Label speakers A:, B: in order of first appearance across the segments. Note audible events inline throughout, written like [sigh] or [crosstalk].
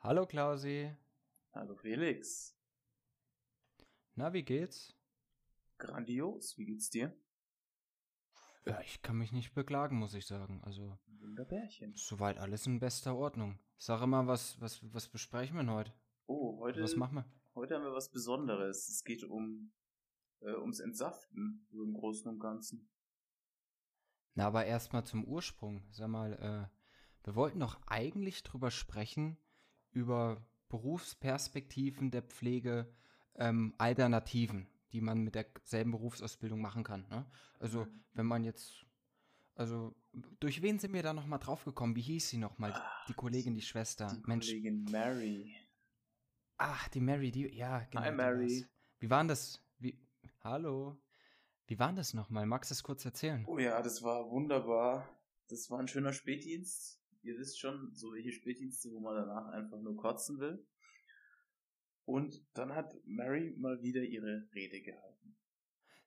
A: Hallo Klausi.
B: Hallo Felix.
A: Na, wie geht's?
B: Grandios, wie geht's dir?
A: Ja, ich kann mich nicht beklagen, muss ich sagen. Also,
B: Wunderbärchen.
A: soweit alles in bester Ordnung. Sag mal, was, was, was besprechen wir denn heute?
B: Oh, heute,
A: Was machen wir?
B: heute haben wir was Besonderes. Es geht um äh, ums Entsaften, so im Großen und Ganzen.
A: Na, aber erstmal zum Ursprung. Sag mal, äh, wir wollten doch eigentlich drüber sprechen, über Berufsperspektiven der Pflege, ähm, Alternativen, die man mit derselben Berufsausbildung machen kann. Ne? Also,
B: Mhm.
A: wenn man jetzt, also, durch wen sind wir da nochmal draufgekommen? Wie hieß sie nochmal? Die, die Kollegin, die Schwester.
B: Die
A: Mensch.
B: Kollegin Mary.
A: Ach, die Mary, die, ja, genau.
B: Hi, Mary.
A: Wie waren das? Wie, hallo? Wie waren das nochmal? Magst du es kurz erzählen?
B: Oh ja, das war wunderbar. Das war ein schöner Spätdienst. Ihr wisst schon, so welche Spätdienste, wo man danach einfach nur kotzen will. Und dann hat Mary mal wieder ihre Rede gehalten.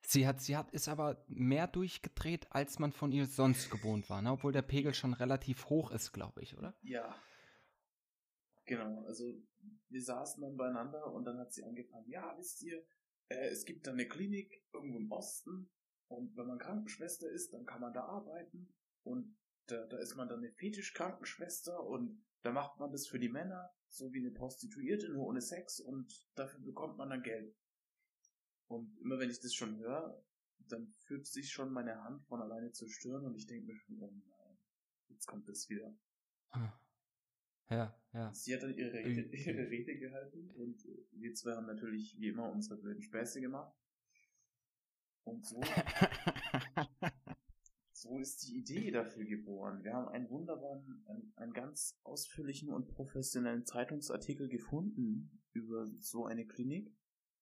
A: Sie hat, sie hat, ist aber mehr durchgedreht, als man von ihr sonst gewohnt war, ne? obwohl der Pegel schon relativ hoch ist, glaube ich, oder?
B: Ja. Genau, also wir saßen dann beieinander und dann hat sie angefangen, ja, wisst ihr, äh, es gibt da eine Klinik irgendwo im Osten und wenn man Krankenschwester ist, dann kann man da arbeiten und da, da ist man dann eine Fetischkrankenschwester und da macht man das für die Männer, so wie eine Prostituierte, nur ohne Sex und dafür bekommt man dann Geld. Und immer wenn ich das schon höre, dann fühlt sich schon meine Hand von alleine zur Stirn und ich denke mir schon, oh nein, jetzt kommt das wieder.
A: Ah. Ja, ja.
B: Sie hat dann ihre Rede, [laughs] ihre Rede gehalten und wir zwei haben natürlich wie immer unsere blöden Späße gemacht. Und so, [laughs] so ist die Idee dafür geboren. Wir haben einen wunderbaren, einen, einen ganz ausführlichen und professionellen Zeitungsartikel gefunden über so eine Klinik.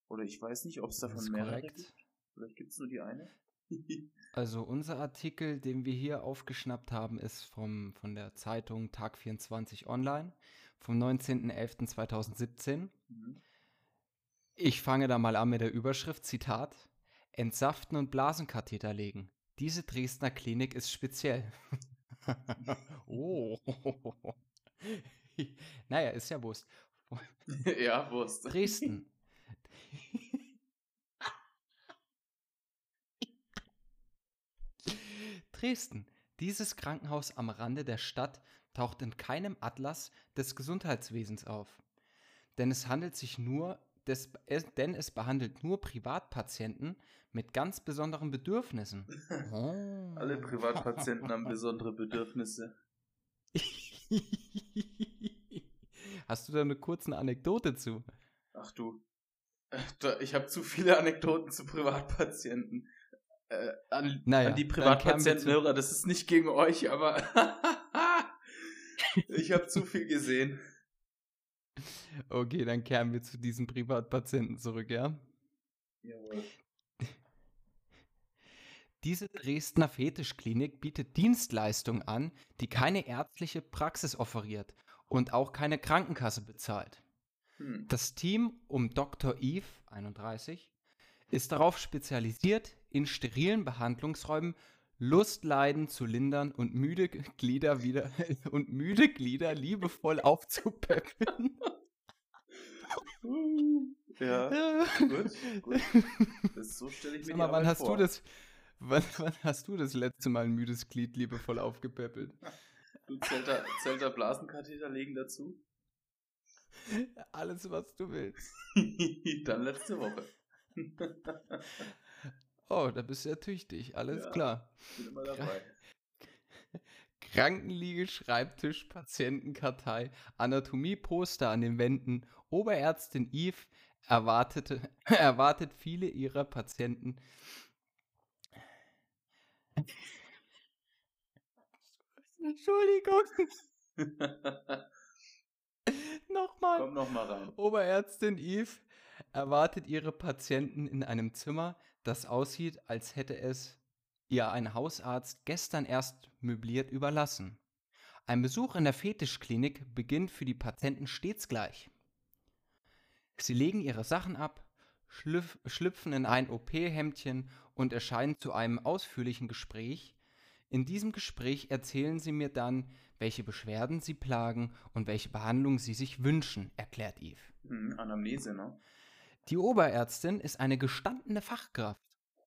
B: Oder ich weiß nicht, ob es davon mehrere gibt. Vielleicht gibt es nur die eine. [laughs]
A: Also unser Artikel, den wir hier aufgeschnappt haben, ist vom, von der Zeitung Tag 24 Online vom 19.11.2017.
B: Mhm.
A: Ich fange da mal an mit der Überschrift, Zitat, Entsaften und Blasenkatheter legen. Diese Dresdner Klinik ist speziell. oh. [laughs] naja, ist ja Wurst. [laughs]
B: ja, Wurst.
A: Dresden. Dresden. Dieses Krankenhaus am Rande der Stadt taucht in keinem Atlas des Gesundheitswesens auf. Denn es handelt sich nur, des, es, denn es behandelt nur Privatpatienten mit ganz besonderen Bedürfnissen. [laughs] Oh.
B: Alle Privatpatienten haben besondere Bedürfnisse. [laughs]
A: Hast du da eine kurze Anekdote zu?
B: Ach du. Ich habe zu viele Anekdoten zu Privatpatienten. Äh, an,
A: Naja,
B: an die Privatpatientenhörer, das ist nicht gegen euch, aber [laughs] ich habe zu viel gesehen.
A: Okay, dann kehren wir zu diesen Privatpatienten zurück, ja?
B: Jawohl.
A: Diese Dresdner Fetischklinik bietet Dienstleistungen an, die keine ärztliche Praxis offeriert und auch keine Krankenkasse bezahlt.
B: Hm.
A: Das Team um Dr. Eve, 31, ist darauf spezialisiert, in sterilen Behandlungsräumen Lustleiden zu lindern und müde Glieder wieder [laughs] und müde Glieder liebevoll aufzupäppeln. [laughs]
B: Ja, gut, gut. Das, so stelle ich mir
A: Sag mal, wann hast
B: vor.
A: du das, wann, wann hast du das letzte Mal ein müdes Glied liebevoll aufgepäppelt?
B: Du Zelter, Zelter Blasenkatheter legen dazu?
A: Alles, was du willst. [laughs]
B: Dann letzte Woche.
A: Oh, da bist du ja tüchtig, alles
B: Ja.
A: klar.
B: Bin immer dabei. [laughs]
A: Krankenliege, Schreibtisch, Patientenkartei, Anatomieposter an den Wänden. Oberärztin Eve erwartete, [laughs] erwartet viele ihrer Patienten. [laughs] Entschuldigung, nochmal.
B: Komm noch mal rein.
A: Oberärztin Eve erwartet ihre Patienten in einem Zimmer, das aussieht, als hätte es ihr ein Hausarzt gestern erst möbliert überlassen. Ein Besuch in der Fetischklinik beginnt für die Patienten stets gleich. Sie legen ihre Sachen ab, schlüpf schlüpfen in ein OP-Hemdchen und erscheinen zu einem ausführlichen Gespräch, In diesem Gespräch erzählen Sie mir dann, welche Beschwerden Sie plagen und welche Behandlung Sie sich wünschen, erklärt Eve.
B: Hm, Anamnese, ne?
A: Die Oberärztin ist eine gestandene Fachkraft.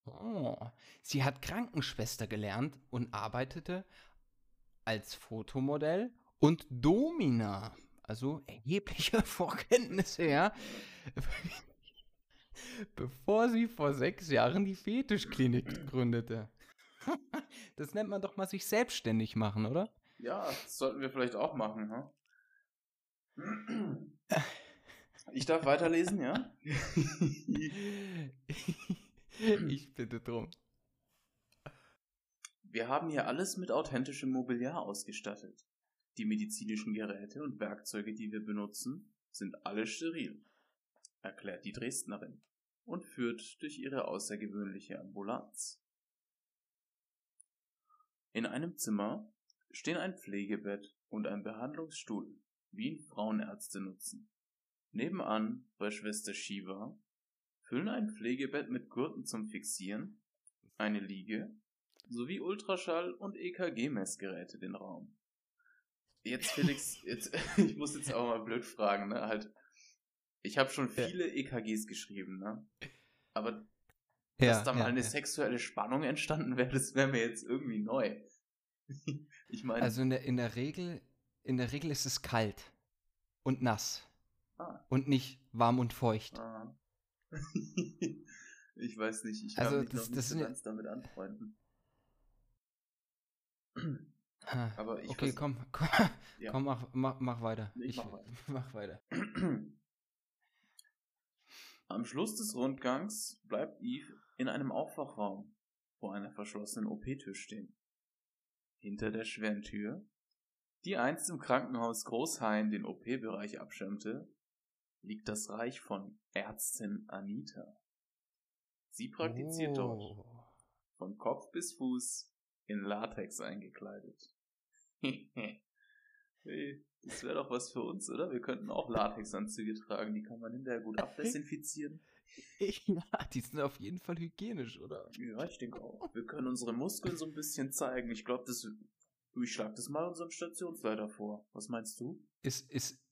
A: Oh, sie hat Krankenschwester gelernt und arbeitete als Fotomodell und Domina. Also erhebliche [laughs] Vorkenntnisse, ja. [laughs] Bevor sie vor sechs Jahren die Fetischklinik gründete. [laughs] Das nennt man doch mal sich selbstständig machen, oder?
B: Ja, das sollten wir vielleicht auch machen, hm? [clears throat] Ich darf weiterlesen, ja? [laughs]
A: ich bitte drum.
B: Wir haben hier alles mit authentischem Mobiliar ausgestattet. Die medizinischen Geräte und Werkzeuge, die wir benutzen, sind alle steril, erklärt die Dresdnerin und führt durch ihre außergewöhnliche Ambulanz. In einem Zimmer stehen ein Pflegebett und ein Behandlungsstuhl, wie ihn Frauenärzte nutzen. Nebenan, bei Schwester Shiva, füllen ein Pflegebett mit Gurten zum Fixieren, eine Liege sowie Ultraschall- und EKG-Messgeräte den Raum. Jetzt, Felix, [laughs] jetzt, [laughs] ich muss jetzt auch mal blöd fragen, ne? Halt, ich habe schon viele ja. EKGs geschrieben, ne? Aber ja, dass da mal ja, eine sexuelle Spannung entstanden wäre, das wäre mir jetzt irgendwie neu. [laughs]
A: ich meine. Also in der, in der Regel, in der Regel ist es kalt und nass. Ah. Und nicht warm und feucht. Ah. [laughs]
B: ich weiß nicht, ich kann also, mich das, noch nicht so ganz damit anfreunden.
A: Aber ich okay, komm, komm, ja. komm mach, mach, mach weiter.
B: Ich, ich mach weiter. [laughs]
A: Mach weiter. [clears throat]
B: Am Schluss des Rundgangs bleibt Eve in einem Aufwachraum vor einer verschlossenen OP-Tür stehen. Hinter der schweren Tür, die einst im Krankenhaus Großhain den OP-Bereich abschirmte, liegt das Reich von Ärztin Anita. Sie praktiziert oh. dort von Kopf bis Fuß in Latex eingekleidet. [laughs] hey, das wäre doch was für uns, oder? Wir könnten auch Latexanzüge tragen, die kann man hinterher gut [laughs] abdesinfizieren. [laughs]
A: ja, die sind auf jeden Fall hygienisch, oder?
B: Ja, ich denke auch. Wir können unsere Muskeln so ein bisschen zeigen. Ich glaube, das. Ich schlag das mal unserem Stationsleiter vor. Was meinst du?
A: Ist, ist,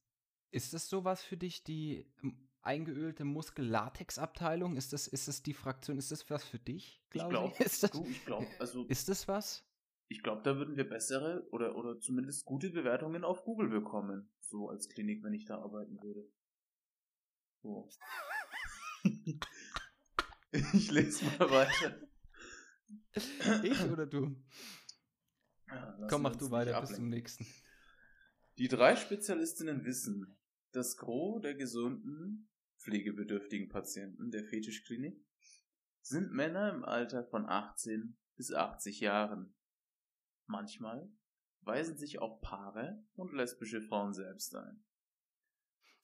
A: ist das sowas für dich, die eingeölte Muskel-Latex-Abteilung? Ist das, ist das die Fraktion? Ist das was für dich?
B: Glaub ich glaube, [laughs] ist das, ich glaube, also.
A: Ist das was?
B: Ich glaube, da würden wir bessere oder, oder zumindest gute Bewertungen auf Google bekommen. So als Klinik, wenn ich da arbeiten würde. So. [laughs] ich lese mal weiter.
A: Ich oder du? Ja, Komm, mach du weiter bis zum nächsten.
B: Die drei Spezialistinnen wissen, das Gros der gesunden, pflegebedürftigen Patienten der Fetischklinik sind Männer im Alter von 18 bis 80 Jahren. Manchmal weisen sich auch Paare und lesbische Frauen selbst ein.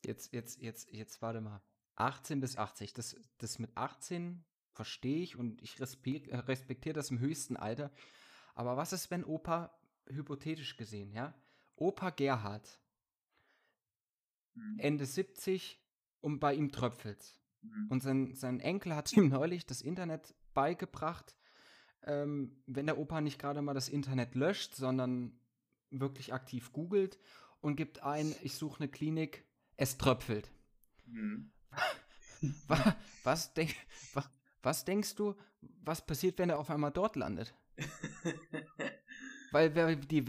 A: Jetzt, jetzt, jetzt, jetzt warte mal. 18 bis 80. Das, das mit 18 verstehe ich und ich respektiere das im höchsten Alter. Aber was ist, wenn Opa, hypothetisch gesehen, ja, Opa Gerhard mhm. Ende 70 und bei ihm tröpfelt. Mhm. Und sein, sein Enkel hat ihm [laughs] neulich das Internet beigebracht. Ähm, wenn der Opa nicht gerade mal das Internet löscht, sondern wirklich aktiv googelt und gibt ein, ich suche eine Klinik, es tröpfelt. Mhm. [laughs] was, was, denk, was, was denkst du, was passiert, wenn er auf einmal dort landet? [laughs] Weil die,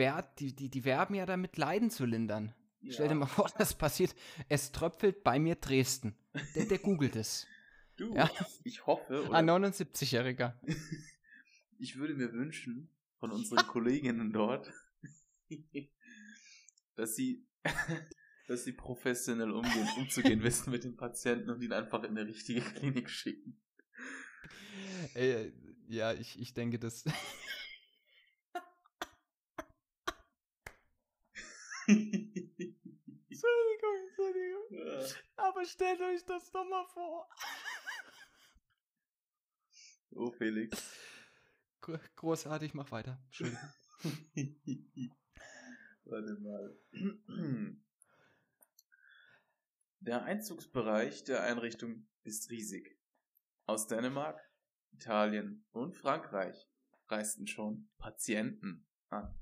A: die, die werben ja damit, Leiden zu lindern. Ja. Stell dir mal vor, [laughs] das passiert. Es tröpfelt bei mir Dresden. Der, der googelt es. [laughs]
B: Du, ja. ich hoffe.
A: Oder? Ein 79-Jähriger. [laughs]
B: ich würde mir wünschen, von unseren Kolleginnen dort, dass sie, dass sie professionell umgehen, umzugehen wissen mit den Patienten und ihn einfach in eine richtige Klinik schicken.
A: Ey, ja, ich, ich denke, dass. Entschuldigung, Entschuldigung. Aber stellt euch das doch mal vor.
B: Oh, Felix.
A: Großartig, mach weiter. [laughs]
B: Warte mal. Der Einzugsbereich der Einrichtung ist riesig. Aus Dänemark, Italien und Frankreich reisten schon Patienten an.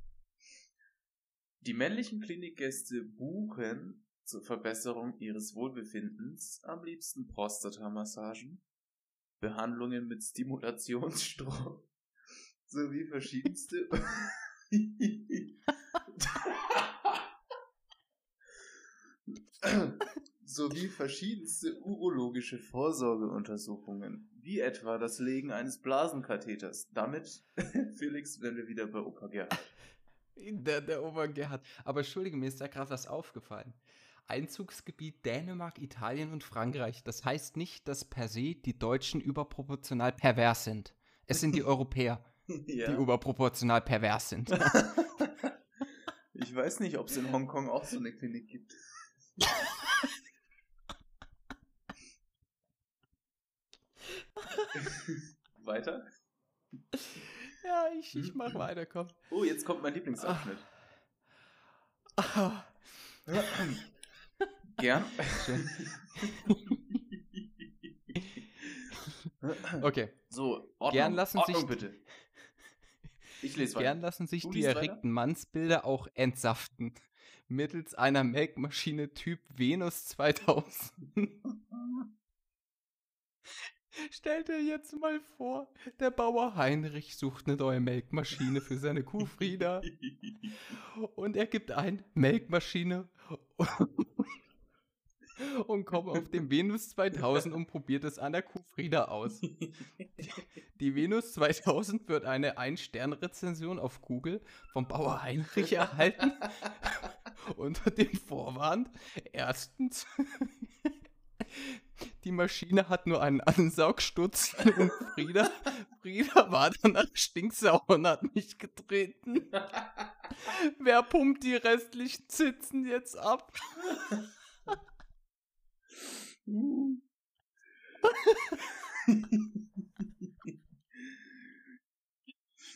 B: Die männlichen Klinikgäste buchen zur Verbesserung ihres Wohlbefindens am liebsten Prostatamassagen, Behandlungen mit Stimulationsstrom [laughs] sowie verschiedenste [laughs] sowie verschiedenste urologische Vorsorgeuntersuchungen, wie etwa das Legen eines Blasenkatheters. Damit, [laughs] Felix, werden wir wieder bei Opa Gerhard.
A: Der, der Opa Gerhard. Aber entschuldige, mir ist da gerade was aufgefallen. Einzugsgebiet Dänemark, Italien und Frankreich. Das heißt nicht, dass per se die Deutschen überproportional pervers sind. Es sind die [laughs] Europäer,
B: Ja.
A: die überproportional pervers sind. [laughs]
B: Ich weiß nicht, ob es in Hongkong auch so eine Klinik gibt. [laughs] Weiter?
A: ja, ich, ich mach weiter, komm.
B: Oh, jetzt kommt mein Lieblingsabschnitt.
A: Ah,
B: Gern.
A: Okay.
B: So, Ordnung,
A: Gern lassen
B: Ordnung
A: sich-
B: bitte. Ich lese weiter.
A: Gern lassen sich die erregten Mannsbilder auch entsaften. Mittels einer Melkmaschine Typ Venus 2000. [laughs] Stell dir jetzt mal vor, der Bauer Heinrich sucht eine neue Melkmaschine für seine Kuh Frieda [laughs] und er gibt ein Melkmaschine [laughs] [laughs] und kommt auf den Venus 2000 und probiert es an der Kuh Frieda aus. [laughs] Die Venus 2000 wird eine Ein-Stern-Rezension auf Google vom Bauer Heinrich erhalten [laughs] unter dem Vorwand, erstens, die Maschine hat nur einen Ansaugsturz und Frieda, Frieda war danach stinksauer und hat mich getreten. Wer pumpt die restlichen Zitzen jetzt ab? [laughs]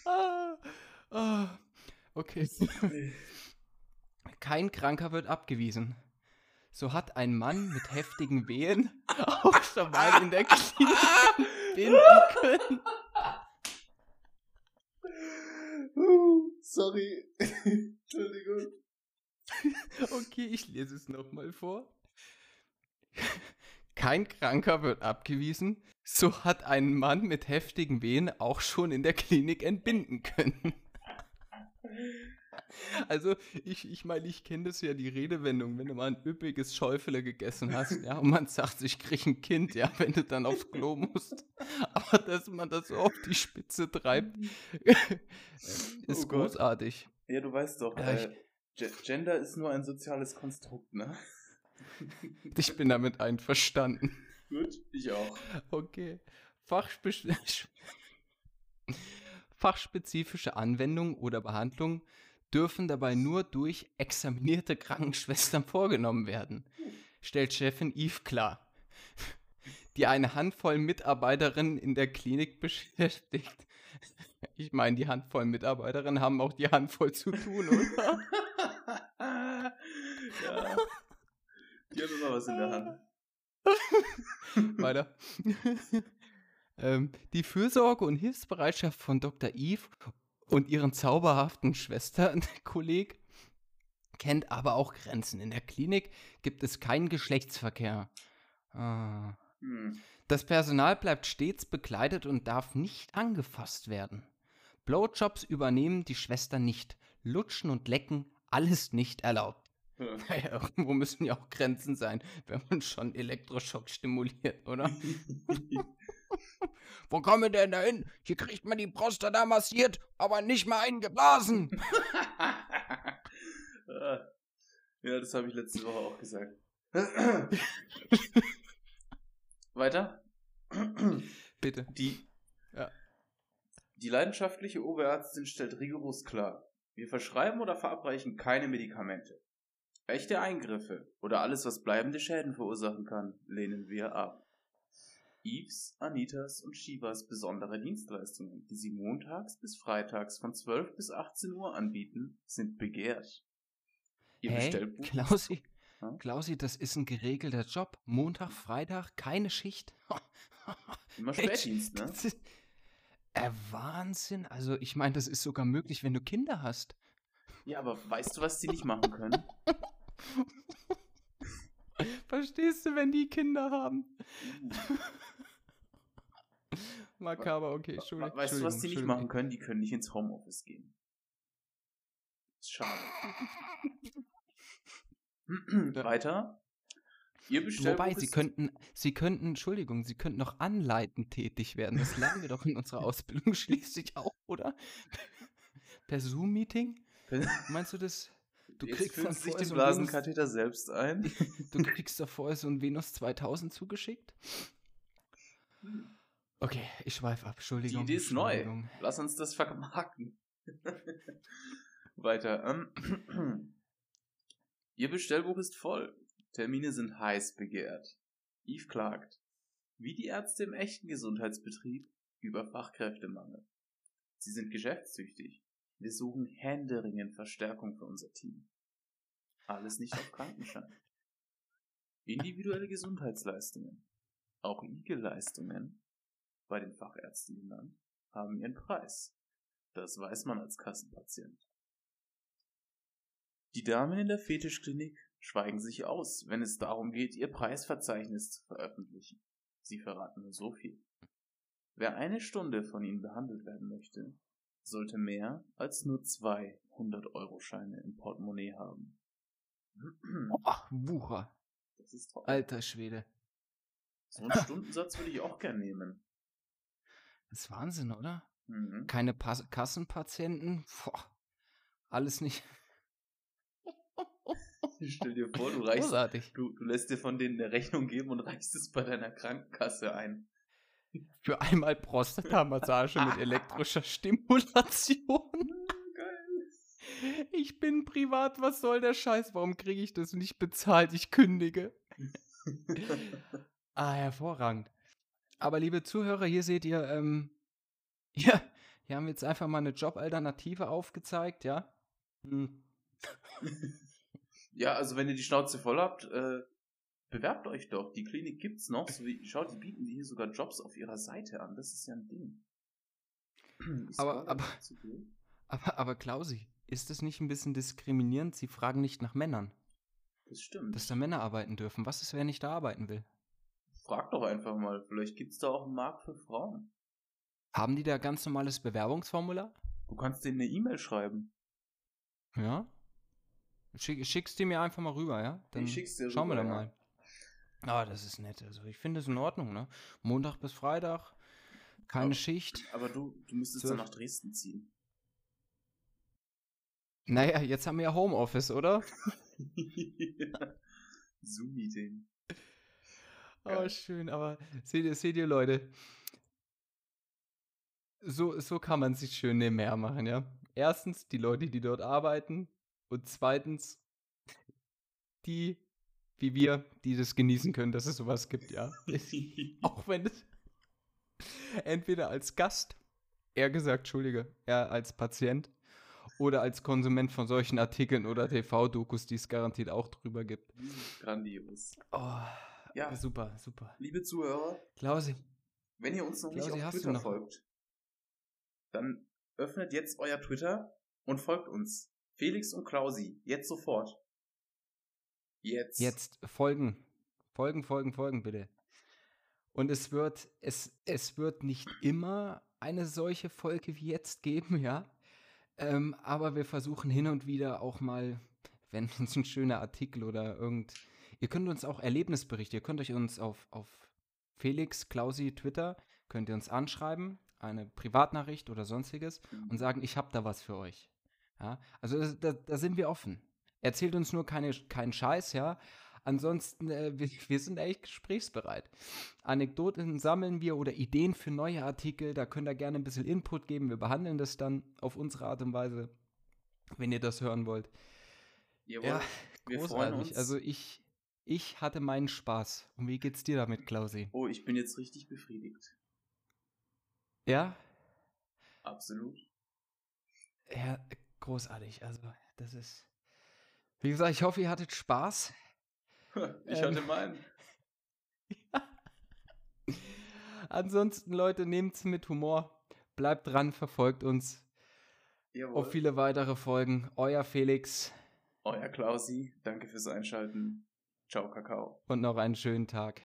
A: Ah, ah, okay. [laughs] Kein Kranker wird abgewiesen. So hat ein Mann mit heftigen Wehen [laughs] auch schon mal in der Klinik binden können.
B: Uh, Sorry. Entschuldigung.
A: Okay, ich lese es nochmal vor. Kein Kranker wird abgewiesen. So hat ein Mann mit heftigen Wehen auch schon in der Klinik entbinden können. Also, ich, ich meine, ich kenne das ja, die Redewendung, wenn du mal ein üppiges Schäufele gegessen hast, ja, und man sagt, ich krieg ein Kind, ja, wenn du dann aufs Klo musst. Aber dass man das so auf die Spitze treibt, ist
B: Oh
A: großartig.
B: Ja, du weißt doch, äh, Ge- Gender ist nur ein soziales Konstrukt, ne? [laughs]
A: Ich bin damit einverstanden.
B: Gut, ich auch.
A: Okay. Fachspe Fachspezifische Anwendungen oder Behandlungen dürfen dabei nur durch examinierte Krankenschwestern vorgenommen werden, stellt Chefin Yves klar, die eine Handvoll Mitarbeiterinnen in der Klinik beschäftigt. Ich meine, die Handvoll Mitarbeiterinnen haben auch die Handvoll zu tun, oder? [laughs]
B: ja. Die haben immer was in der Hand. [laughs]
A: Weiter. [laughs] ähm, die Fürsorge und Hilfsbereitschaft von Dr. Eve und ihren zauberhaften Schwesternkolleg [laughs] kennt aber auch Grenzen. In der Klinik gibt es keinen Geschlechtsverkehr. Ah.
B: Hm.
A: Das Personal bleibt stets bekleidet und darf nicht angefasst werden. Blowjobs übernehmen die Schwestern nicht. Lutschen und Lecken, alles nicht erlaubt.
B: Ja. [laughs]
A: Naja, irgendwo müssen ja auch Grenzen sein, wenn man schon Elektroschock stimuliert, oder? [laughs] Wo kommen wir denn da hin? Hier kriegt man die Prostata massiert, aber nicht mal eingeblasen.
B: Ah. [laughs] ja, das habe ich letzte Woche auch gesagt. Weiter? [clears throat]
A: Bitte.
B: Die,
A: Ja.
B: die leidenschaftliche Oberärztin stellt rigoros klar, wir verschreiben oder verabreichen keine Medikamente. Echte Eingriffe oder alles, was bleibende Schäden verursachen kann, lehnen wir ab. Yves, Anitas und Shivas besondere Dienstleistungen, die sie montags bis freitags von 12 bis 18 Uhr anbieten, sind begehrt. Ihr
A: Hey,
B: Bestellbuch
A: Klausi,
B: Ja?
A: Klausi, das ist ein geregelter Job. Montag, Freitag, keine Schicht. [laughs]
B: immer Spätdienst, ne?
A: Das ist, Äh, Wahnsinn. Also, ich meine, das ist sogar möglich, wenn du Kinder hast.
B: Ja, aber weißt du, was die nicht machen können? [laughs] [laughs]
A: Verstehst du, wenn die Kinder haben? [laughs] Makaber, okay, Entschuldigung.
B: Weißt du, was die nicht machen können? Die können nicht ins Homeoffice gehen. Schade. [laughs] [clears throat] Weiter.
A: Ihr Wobei, sie könnten, sie könnten, Entschuldigung, sie könnten noch anleitend tätig werden. Das lernen wir doch in unserer Ausbildung schließlich auch, oder? Per Zoom-Meeting? Meinst du das?
B: Du Jetzt kriegst dann sich den Blasenkatheter selbst ein. [laughs]
A: Du kriegst vorher so ein Venus 2000 zugeschickt. Okay, ich schweife ab. Entschuldigung.
B: Die Idee ist neu. Lass uns das vermarkten. [laughs] Weiter. Ähm, [clears throat] Ihr Bestellbuch ist voll. Termine sind heiß begehrt. Eve klagt. Wie die Ärzte im echten Gesundheitsbetrieb über Fachkräftemangel. Sie sind geschäftstüchtig. Wir suchen händeringend Verstärkung für unser Team. Alles nicht auf Krankenschein. Individuelle Gesundheitsleistungen, auch IG-Leistungen, bei den Fachärzten genannt, haben ihren Preis. Das weiß man als Kassenpatient. Die Damen in der Fetischklinik schweigen sich aus, wenn es darum geht, ihr Preisverzeichnis zu veröffentlichen. Sie verraten nur so viel. Wer eine Stunde von ihnen behandelt werden möchte, sollte mehr als nur zwei 100-Euro-Scheine im Portemonnaie haben.
A: Ach, Wucher. Das ist toll. Alter Schwede.
B: So einen Stundensatz würde ich auch gern nehmen.
A: Das ist Wahnsinn, oder? Mhm. Keine Pas Kassenpatienten? Boah, alles nicht. [laughs]
B: Stell dir vor, du reichst, du, du lässt dir von denen eine Rechnung geben und reichst es bei deiner Krankenkasse ein.
A: Für einmal Prostata-Massage mit elektrischer Stimulation. [laughs] Geil. Ich bin privat, was soll der Scheiß? Warum kriege ich das nicht bezahlt? Ich kündige. [laughs] ah, hervorragend. Aber liebe Zuhörer, hier seht ihr, ähm, ja, hier haben wir jetzt einfach mal eine Jobalternative aufgezeigt, ja. Hm. [laughs]
B: Ja, also wenn ihr die Schnauze voll habt, äh, bewerbt euch doch. Die Klinik gibt's noch. So wie, schaut, die bieten hier sogar Jobs auf ihrer Seite an. Das ist ja ein Ding. [clears throat]
A: aber, aber, aber, aber Klausi, ist das nicht ein bisschen diskriminierend? Sie fragen nicht nach Männern.
B: Das stimmt.
A: Dass da Männer arbeiten dürfen. Was ist, wer nicht da arbeiten will?
B: Frag doch einfach mal. Vielleicht gibt's da auch einen Markt für Frauen.
A: Haben die da ganz normales Bewerbungsformular?
B: Du kannst denen eine E-Mail schreiben.
A: Ja? Schick, schickst du mir einfach mal rüber, ja? Dann ich schick's dir schauen rüber, wir da mal. Ah, das ist nett. Also ich finde es in Ordnung, ne? Montag bis Freitag, keine
B: aber,
A: Schicht.
B: Aber du, du müsstest dann nach Dresden ziehen.
A: Naja, jetzt haben wir ja Homeoffice, oder?
B: ja. [laughs] Zoom-Meeting.
A: Oh, schön, aber seht ihr, seht ihr, Leute, so, so kann man sich schön nebenher machen, ja. Erstens, die Leute, die dort arbeiten, und zweitens, die, wie wir, die das genießen können, dass es sowas gibt, ja. [laughs] Auch wenn es entweder als Gast, eher gesagt, Entschuldige, eher als Patient oder als Konsument von solchen Artikeln oder TV-Dokus, die es garantiert auch drüber gibt.
B: Grandios.
A: Oh, ja. Super, super.
B: Liebe Zuhörer.
A: Klausi.
B: Wenn ihr uns noch Klausi, nicht auf Twitter folgt, dann öffnet jetzt euer Twitter und folgt uns. Felix und Klausi, jetzt sofort.
A: Jetzt. Jetzt folgen. Folgen, folgen, folgen, bitte. Und es wird, es, es wird nicht immer eine solche Folge wie jetzt geben, ja. Ähm, aber wir versuchen hin und wieder auch mal, wenn [laughs] uns ein schöner Artikel oder irgend. Ihr könnt uns auch Erlebnisberichte, ihr könnt euch uns auf, auf Felix, Klausi, Twitter, könnt ihr uns anschreiben, eine Privatnachricht oder sonstiges und sagen, ich habe da was für euch. Ja, also da, da, sind wir offen. Erzählt uns nur keine, keinen Scheiß, ja. Ansonsten, äh, [laughs] wir, wir, sind echt gesprächsbereit. Anekdoten sammeln wir oder Ideen für neue Artikel, da könnt ihr gerne ein bisschen Input geben. Wir behandeln das dann auf unsere Art und Weise, wenn ihr das hören wollt.
B: Jawohl, ja, wir freuen uns.
A: Also ich, ich hatte meinen Spaß. Und wie geht's dir damit, Klausi?
B: Oh, ich bin jetzt richtig befriedigt.
A: Ja?
B: Absolut.
A: Ja, großartig. Also, das ist. Wie gesagt, ich hoffe, ihr hattet Spaß. [laughs]
B: Ich hatte ähm, meinen.
A: ja. [laughs] Ansonsten, Leute, nehmt es mit Humor. Bleibt dran, verfolgt uns
B: Jawohl.
A: auf viele weitere Folgen. Euer Felix
B: Euer Klausi, danke fürs Einschalten. Ciao, Kakao.
A: und noch einen schönen Tag.